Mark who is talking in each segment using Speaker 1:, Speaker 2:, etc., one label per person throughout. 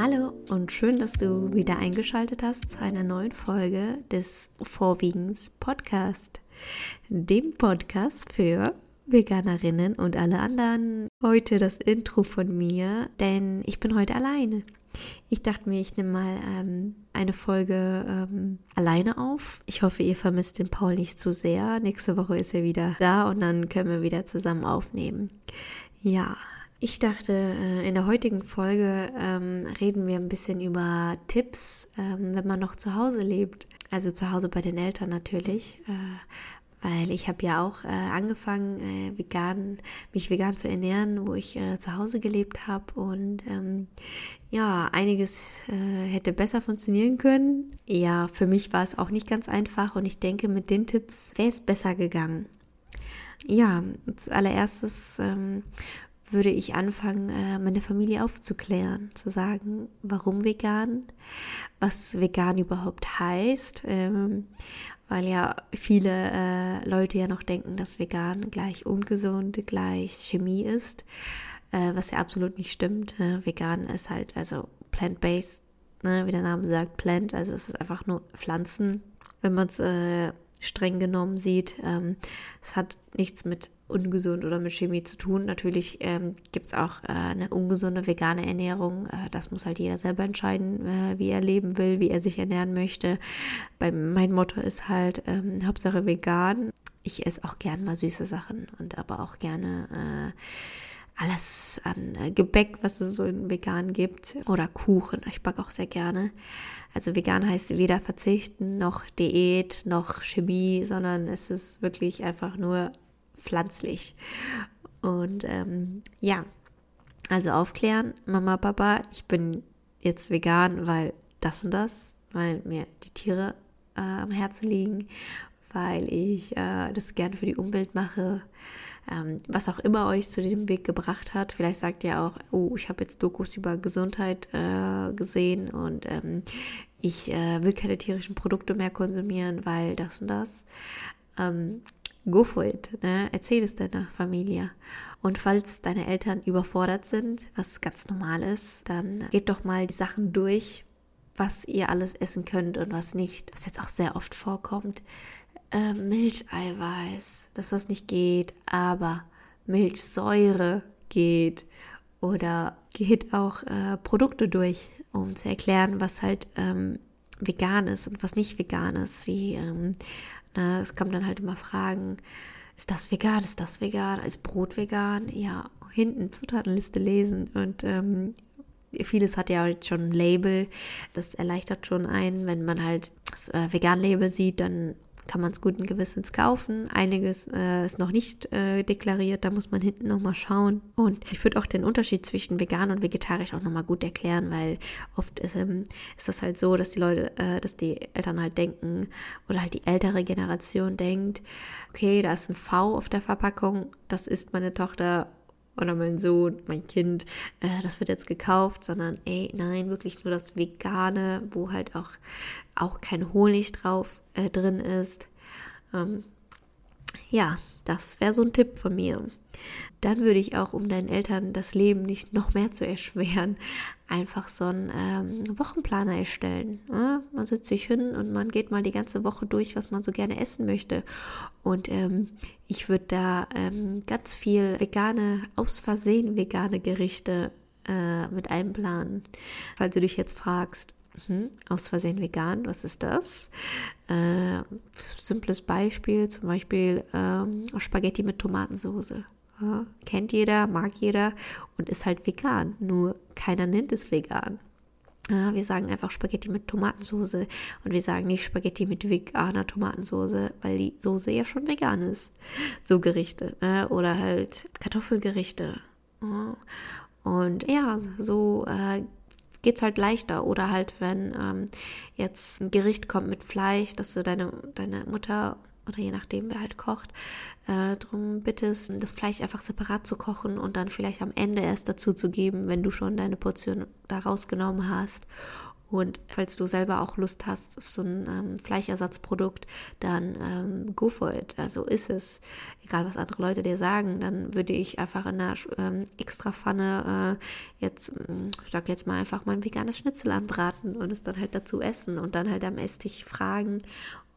Speaker 1: Hallo und schön, dass du wieder eingeschaltet hast zu einer neuen Folge des Vorwiegens Podcast, dem Podcast für Veganerinnen und alle anderen. Heute das Intro von mir, denn ich bin heute alleine. Ich dachte mir, ich nehme mal ähm, eine Folge ähm, alleine auf. Ich hoffe, ihr vermisst den Paul nicht zu sehr. Nächste Woche ist er wieder da und dann können wir wieder zusammen aufnehmen. Ja, ich dachte, äh, in der heutigen Folge ähm, reden wir ein bisschen über Tipps, ähm, wenn man noch zu Hause lebt. Also zu Hause bei den Eltern natürlich. Äh, weil ich habe ja auch äh, angefangen, äh, vegan, mich vegan zu ernähren, wo ich äh, zu Hause gelebt habe und ähm, ja, einiges äh, hätte besser funktionieren können. Ja, für mich war es auch nicht ganz einfach und ich denke, mit den Tipps wäre es besser gegangen. Ja, als allererstes ähm, würde ich anfangen, äh, meine Familie aufzuklären, zu sagen, warum vegan, was vegan überhaupt heißt, ähm, weil ja viele äh, Leute ja noch denken, dass vegan gleich ungesund, gleich Chemie ist, äh, was ja absolut nicht stimmt. Ne? Vegan ist halt also plant-based, ne? wie der Name sagt, plant, also es ist einfach nur Pflanzen. Wenn man es streng genommen sieht. Ähm, es hat nichts mit ungesund oder mit Chemie zu tun. Natürlich ähm, gibt es auch äh, eine ungesunde vegane Ernährung. Äh, das muss halt jeder selber entscheiden, äh, wie er leben will, wie er sich ernähren möchte. Bei, mein Motto ist halt ähm, Hauptsache vegan. Ich esse auch gern mal süße Sachen und aber auch gerne äh, alles an äh, Gebäck, was es so in vegan gibt oder Kuchen. Ich backe auch sehr gerne. Also vegan heißt weder verzichten noch Diät noch Chemie, sondern es ist wirklich einfach nur pflanzlich. Und ähm, ja, also aufklären, Mama, Papa, ich bin jetzt vegan, weil das und das, weil mir die Tiere äh, am Herzen liegen, weil ich äh, das gerne für die Umwelt mache, ähm, was auch immer euch zu diesem Weg gebracht hat. Vielleicht sagt ihr auch, oh, ich habe jetzt Dokus über Gesundheit äh, gesehen und ähm, ich äh, will keine tierischen Produkte mehr konsumieren, weil das und das. Ähm, go for it. Ne? Erzähl es deiner Familie. Und falls deine Eltern überfordert sind, was ganz normal ist, dann geht doch mal die Sachen durch, was ihr alles essen könnt und was nicht, was jetzt auch sehr oft vorkommt äh, Milcheiweiß, dass das nicht geht, aber Milchsäure geht oder geht auch äh, Produkte durch, um zu erklären, was halt ähm, vegan ist und was nicht vegan ist. Wie ähm, na, es kommen dann halt immer Fragen, ist das vegan, ist das vegan, ist Brot vegan? Ja, hinten Zutatenliste lesen und ähm, vieles hat ja halt schon ein Label, das erleichtert schon einen, wenn man halt das äh, Vegan-Label sieht, dann kann man es guten Gewissens kaufen. Einiges äh, ist noch nicht äh, deklariert, da muss man hinten nochmal schauen. Und ich würde auch den Unterschied zwischen vegan und vegetarisch auch nochmal gut erklären, weil oft ist, ähm, ist das halt so, dass die Leute, äh, dass die Eltern halt denken oder halt die ältere Generation denkt, okay, da ist ein V auf der Verpackung, das ist meine Tochter oder mein Sohn, mein Kind, äh, das wird jetzt gekauft, sondern ey, nein, wirklich nur das Vegane, wo halt auch, auch kein Honig drauf äh, drin ist. Ähm, ja, das wäre so ein Tipp von mir. Dann würde ich auch, um deinen Eltern das Leben nicht noch mehr zu erschweren, einfach so einen ähm, Wochenplaner erstellen. Ja, man setzt sich hin und man geht mal die ganze Woche durch, was man so gerne essen möchte. Und ähm, ich würde da ähm, ganz viel vegane, aus Versehen vegane Gerichte äh, mit einplanen. Falls du dich jetzt fragst, hm, aus Versehen vegan, was ist das? Äh, simples Beispiel, zum Beispiel ähm, Spaghetti mit Tomatensauce. Ja, kennt jeder, mag jeder und ist halt vegan. Nur keiner nennt es vegan. Ja, wir sagen einfach Spaghetti mit Tomatensauce und wir sagen nicht Spaghetti mit veganer Tomatensauce, weil die Soße ja schon vegan ist. So Gerichte. Ne? Oder halt Kartoffelgerichte. Ja. Und ja, so äh, geht es halt leichter. Oder halt, wenn ähm, jetzt ein Gericht kommt mit Fleisch, dass du deine, deine Mutter oder je nachdem, wer halt kocht, äh, darum bittest, das Fleisch einfach separat zu kochen und dann vielleicht am Ende erst dazu zu geben, wenn du schon deine Portion da rausgenommen hast. Und falls du selber auch Lust hast auf so ein ähm, Fleischersatzprodukt, dann ähm, go for it. Also ist es, egal was andere Leute dir sagen, dann würde ich einfach in einer ähm, extra Pfanne äh, jetzt, ähm, ich sag jetzt mal einfach mein veganes Schnitzel anbraten und es dann halt dazu essen und dann halt am Esstisch fragen,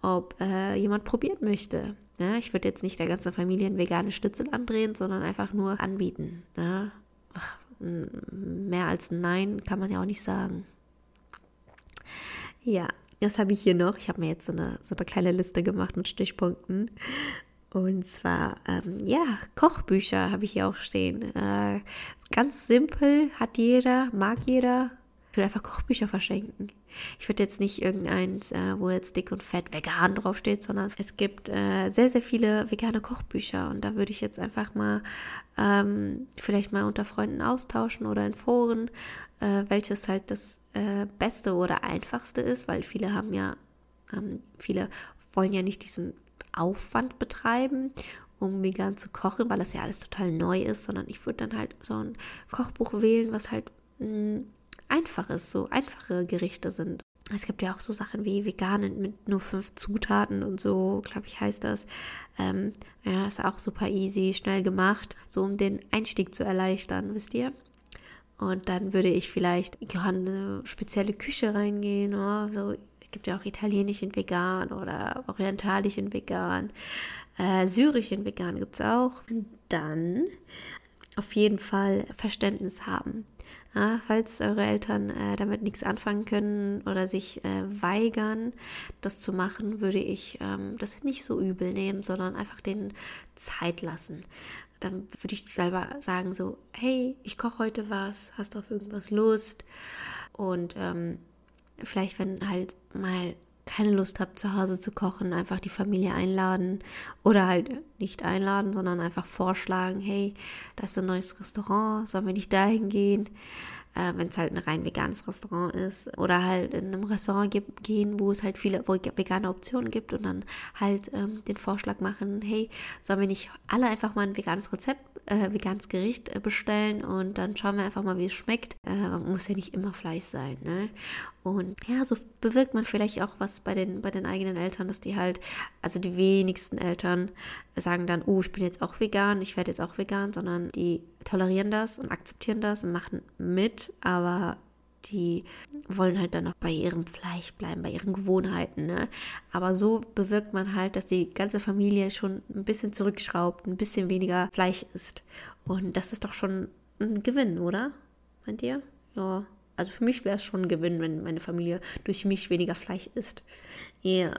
Speaker 1: ob äh, jemand probiert möchte. Ja, ich würde jetzt nicht der ganzen Familie ein veganes Schnitzel andrehen, sondern einfach nur anbieten. Ja? Ach, mehr als ein Nein kann man ja auch nicht sagen. Ja, das habe ich hier noch. Ich habe mir jetzt so eine, so eine kleine Liste gemacht mit Stichpunkten. Und zwar, ähm, ja, Kochbücher habe ich hier auch stehen. Äh, ganz simpel, hat jeder, mag jeder. Ich würde einfach Kochbücher verschenken. Ich würde jetzt nicht irgendeins, äh, wo jetzt dick und fett vegan draufsteht, sondern es gibt äh, sehr, sehr viele vegane Kochbücher. Und da würde ich jetzt einfach mal ähm, vielleicht mal unter Freunden austauschen oder in Foren, äh, welches halt das äh, Beste oder Einfachste ist, weil viele haben ja, ähm, viele wollen ja nicht diesen Aufwand betreiben um vegan zu kochen, weil das ja alles total neu ist, sondern ich würde dann halt so ein Kochbuch wählen, was halt mh, mm, Einfaches, so einfache Gerichte sind. Es gibt ja auch so Sachen wie vegan mit nur fünf Zutaten und so, glaube ich, heißt das. Ähm, ja, ist auch super easy, schnell gemacht, so um den Einstieg zu erleichtern, wisst ihr? Und dann würde ich vielleicht in eine spezielle Küche reingehen. Oder? Oh, so, es gibt ja auch italienisch in vegan oder orientalisch in vegan. Äh, syrisch vegan gibt es auch. Und dann auf jeden Fall Verständnis haben. Ja, falls eure Eltern äh, damit nichts anfangen können oder sich äh, weigern, das zu machen, würde ich ähm, das nicht so übel nehmen, sondern einfach denen Zeit lassen. Dann würde ich selber sagen so, hey, ich koche heute was, hast du auf irgendwas Lust? Und ähm, vielleicht, wenn halt mal keine Lust habt, zu Hause zu kochen, einfach die Familie einladen oder halt nicht einladen, sondern einfach vorschlagen, hey, das ist ein neues Restaurant, sollen wir nicht dahin gehen? Äh, wenn es halt ein rein veganes Restaurant ist oder halt in einem Restaurant gibt, gehen, wo es halt viele vegane Optionen gibt und dann halt ähm, den Vorschlag machen, hey, sollen wir nicht alle einfach mal ein veganes Rezept äh, veganes Gericht äh, bestellen und dann schauen wir einfach mal, wie es schmeckt. Äh, muss ja nicht immer Fleisch sein. Ne? Und ja, so bewirkt man vielleicht auch was bei den, bei den eigenen Eltern, dass die halt, also die wenigsten Eltern sagen dann, oh, ich bin jetzt auch vegan, ich werde jetzt auch vegan, sondern die tolerieren das und akzeptieren das und machen mit, aber die wollen halt dann noch bei ihrem Fleisch bleiben, bei ihren Gewohnheiten. Ne? Aber so bewirkt man halt, dass die ganze Familie schon ein bisschen zurückschraubt, ein bisschen weniger Fleisch isst. Und das ist doch schon ein Gewinn, oder? Meint ihr? Ja. Also für mich wäre es schon ein Gewinn, wenn meine Familie durch mich weniger Fleisch isst. Ja,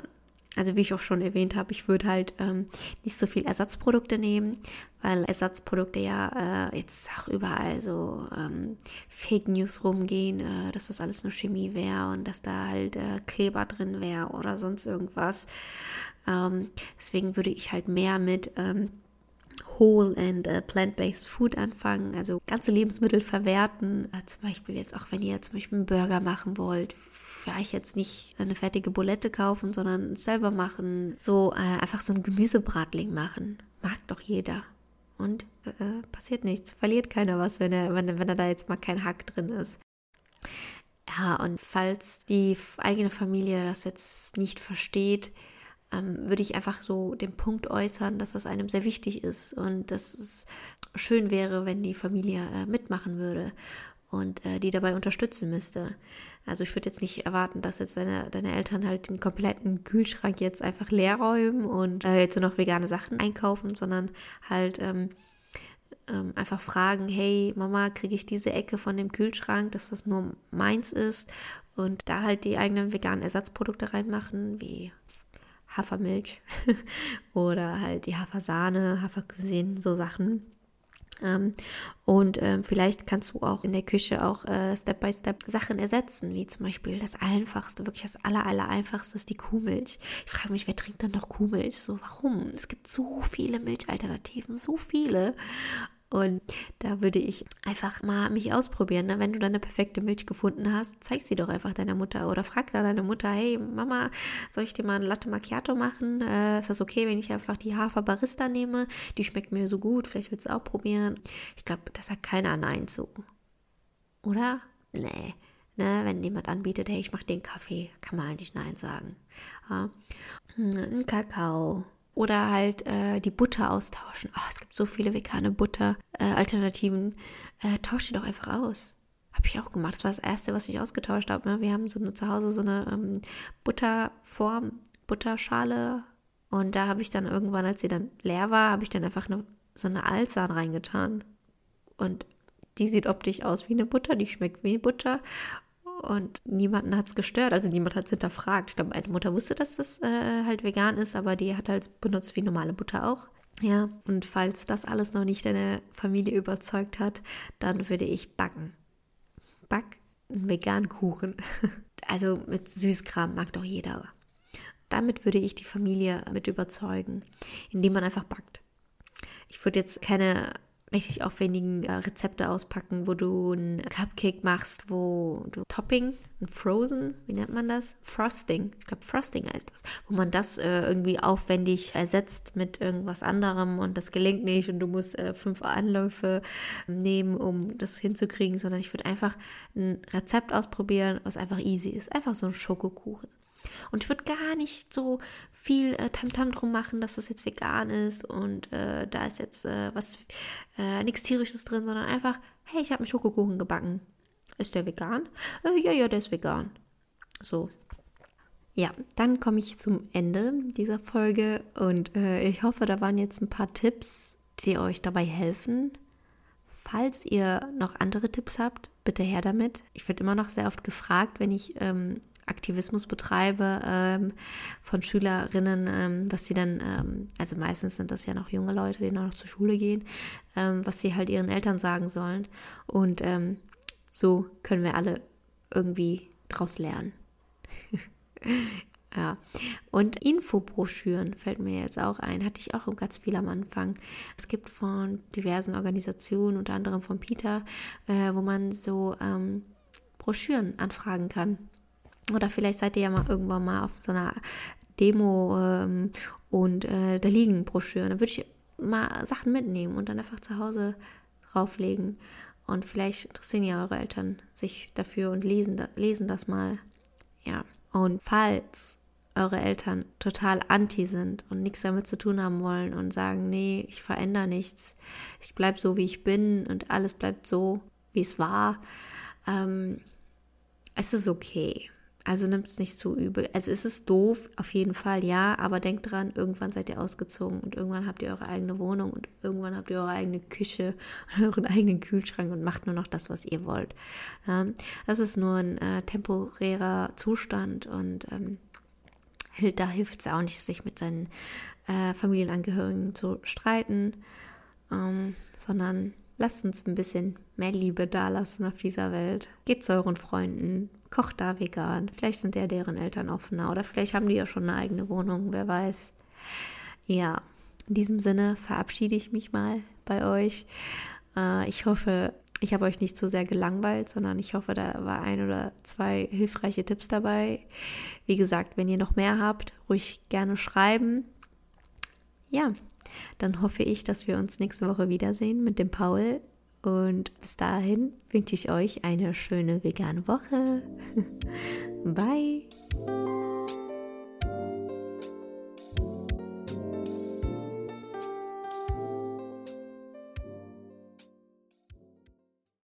Speaker 1: also wie ich auch schon erwähnt habe, ich würde halt ähm, nicht so viel Ersatzprodukte nehmen, weil Ersatzprodukte ja äh, jetzt auch überall so ähm, Fake News rumgehen, äh, dass das alles nur Chemie wäre und dass da halt äh, Kleber drin wäre oder sonst irgendwas. Ähm, deswegen würde ich halt mehr mit ähm, Whole and uh, Plant-Based Food anfangen, also ganze Lebensmittel verwerten. Äh, zum Beispiel jetzt auch, wenn ihr zum Beispiel einen Burger machen wollt, vielleicht jetzt nicht eine fertige Bulette kaufen, sondern selber machen. So äh, einfach so ein Gemüsebratling machen. Mag doch jeder. Und äh, passiert nichts. Verliert keiner was, wenn er, wenn, wenn er da jetzt mal kein Hack drin ist. Ja, und falls die eigene Familie das jetzt nicht versteht, ähm, würde ich einfach so den Punkt äußern, dass das einem sehr wichtig ist und dass es schön wäre, wenn die Familie äh, mitmachen würde und äh, die dabei unterstützen müsste. Also ich würde jetzt nicht erwarten, dass jetzt deine, deine Eltern halt den kompletten Kühlschrank jetzt einfach leer räumen und äh, jetzt nur noch vegane Sachen einkaufen, sondern halt ähm, ähm, einfach fragen, hey Mama, kriege ich diese Ecke von dem Kühlschrank, dass das nur meins ist und da halt die eigenen veganen Ersatzprodukte reinmachen, wie Hafermilch oder halt die Hafersahne, Hafercuisine, so Sachen. Ähm, und ähm, vielleicht kannst du auch in der Küche auch äh, Step by Step Sachen ersetzen, wie zum Beispiel das Einfachste, wirklich das aller, aller Einfachste ist die Kuhmilch. Ich frage mich, wer trinkt dann noch Kuhmilch? So, warum? Es gibt so viele Milchalternativen, so viele. Und da würde ich einfach mal mich ausprobieren. Ne? Wenn du deine perfekte Milch gefunden hast, zeig sie doch einfach deiner Mutter oder frag da deine Mutter, hey Mama, soll ich dir mal ein Latte Macchiato machen? Äh, ist das okay, wenn ich einfach die Hafer Barista nehme? Die schmeckt mir so gut, vielleicht willst du auch probieren. Ich glaube, das sagt keiner Nein zu. Oder? Nee. Ne, wenn jemand anbietet, hey, ich mache den Kaffee, kann man eigentlich Nein sagen. Ja. Ein Kakao. Oder halt äh, die Butter austauschen. Oh, es gibt so viele vegane Butter-Alternativen. Äh, äh, tausch die doch einfach aus. Habe ich auch gemacht. Das war das Erste, was ich ausgetauscht habe. Ne? Wir haben so eine, zu Hause so eine ähm, Butterform, Butterschale. Und da habe ich dann irgendwann, als sie dann leer war, habe ich dann einfach eine, so eine Alzahn reingetan. Und die sieht optisch aus wie eine Butter, die schmeckt wie Butter. Und niemanden hat es gestört, also niemand hat es hinterfragt. Ich glaube, meine Mutter wusste, dass das äh, halt vegan ist, aber die hat halt benutzt wie normale Butter auch. Ja, und falls das alles noch nicht deine Familie überzeugt hat, dann würde ich backen. Back einen veganen Kuchen. Also mit Süßkram mag doch jeder. Damit würde ich die Familie mit überzeugen, indem man einfach backt. Ich würde jetzt keine richtig aufwendigen äh, Rezepte auspacken, wo du ein Cupcake machst, wo du Topping, ein Frozen, wie nennt man das? Frosting, ich glaube Frosting heißt das, wo man das äh, irgendwie aufwendig ersetzt mit irgendwas anderem und das gelingt nicht und du musst äh, fünf Anläufe nehmen, um das hinzukriegen, sondern ich würde einfach ein Rezept ausprobieren, was einfach easy ist, einfach so ein Schokokuchen. Und ich würde gar nicht so viel äh, Tamtam -Tam drum machen, dass das jetzt vegan ist und äh, da ist jetzt äh, was, äh, nichts tierisches drin, sondern einfach, hey, ich habe einen Schokokuchen gebacken. Ist der vegan? Äh, ja, ja, der ist vegan. So. Ja, dann komme ich zum Ende dieser Folge und äh, ich hoffe, da waren jetzt ein paar Tipps, die euch dabei helfen. Falls ihr noch andere Tipps habt, bitte her damit. Ich werde immer noch sehr oft gefragt, wenn ich ähm, Aktivismus betreibe ähm, von Schülerinnen, ähm, was sie dann, ähm, also meistens sind das ja noch junge Leute, die noch zur Schule gehen, ähm, was sie halt ihren Eltern sagen sollen. Und ähm, so können wir alle irgendwie draus lernen. ja. Und Infobroschüren fällt mir jetzt auch ein, hatte ich auch ganz viel am Anfang. Es gibt von diversen Organisationen, unter anderem von Peter, äh, wo man so ähm, Broschüren anfragen kann. Oder vielleicht seid ihr ja mal irgendwann mal auf so einer Demo ähm, und äh, da liegen Broschüren. Da würde ich mal Sachen mitnehmen und dann einfach zu Hause drauflegen. Und vielleicht interessieren ja eure Eltern sich dafür und lesen, lesen das mal. Ja. Und falls eure Eltern total anti sind und nichts damit zu tun haben wollen und sagen, nee, ich verändere nichts, ich bleibe so, wie ich bin und alles bleibt so, wie es war, ähm, es ist okay. Also nimmt es nicht zu übel. Also es ist doof, auf jeden Fall, ja, aber denkt dran, irgendwann seid ihr ausgezogen und irgendwann habt ihr eure eigene Wohnung und irgendwann habt ihr eure eigene Küche und euren eigenen Kühlschrank und macht nur noch das, was ihr wollt. Ähm, das ist nur ein äh, temporärer Zustand und ähm, da hilft es auch nicht, sich mit seinen äh, Familienangehörigen zu streiten, ähm, sondern lasst uns ein bisschen mehr Liebe dalassen auf dieser Welt. Geht zu euren Freunden, kocht da vegan. Vielleicht sind ja deren Eltern offener oder vielleicht haben die ja schon eine eigene Wohnung, wer weiß. Ja, in diesem Sinne verabschiede ich mich mal bei euch. Äh, ich hoffe, ich habe euch nicht zu sehr gelangweilt, sondern ich hoffe, da war ein oder zwei hilfreiche Tipps dabei. Wie gesagt, wenn ihr noch mehr habt, ruhig gerne schreiben. Ja, dann hoffe ich, dass wir uns nächste Woche wiedersehen mit dem Paul und bis dahin wünsche ich euch eine schöne vegane Woche. Bye.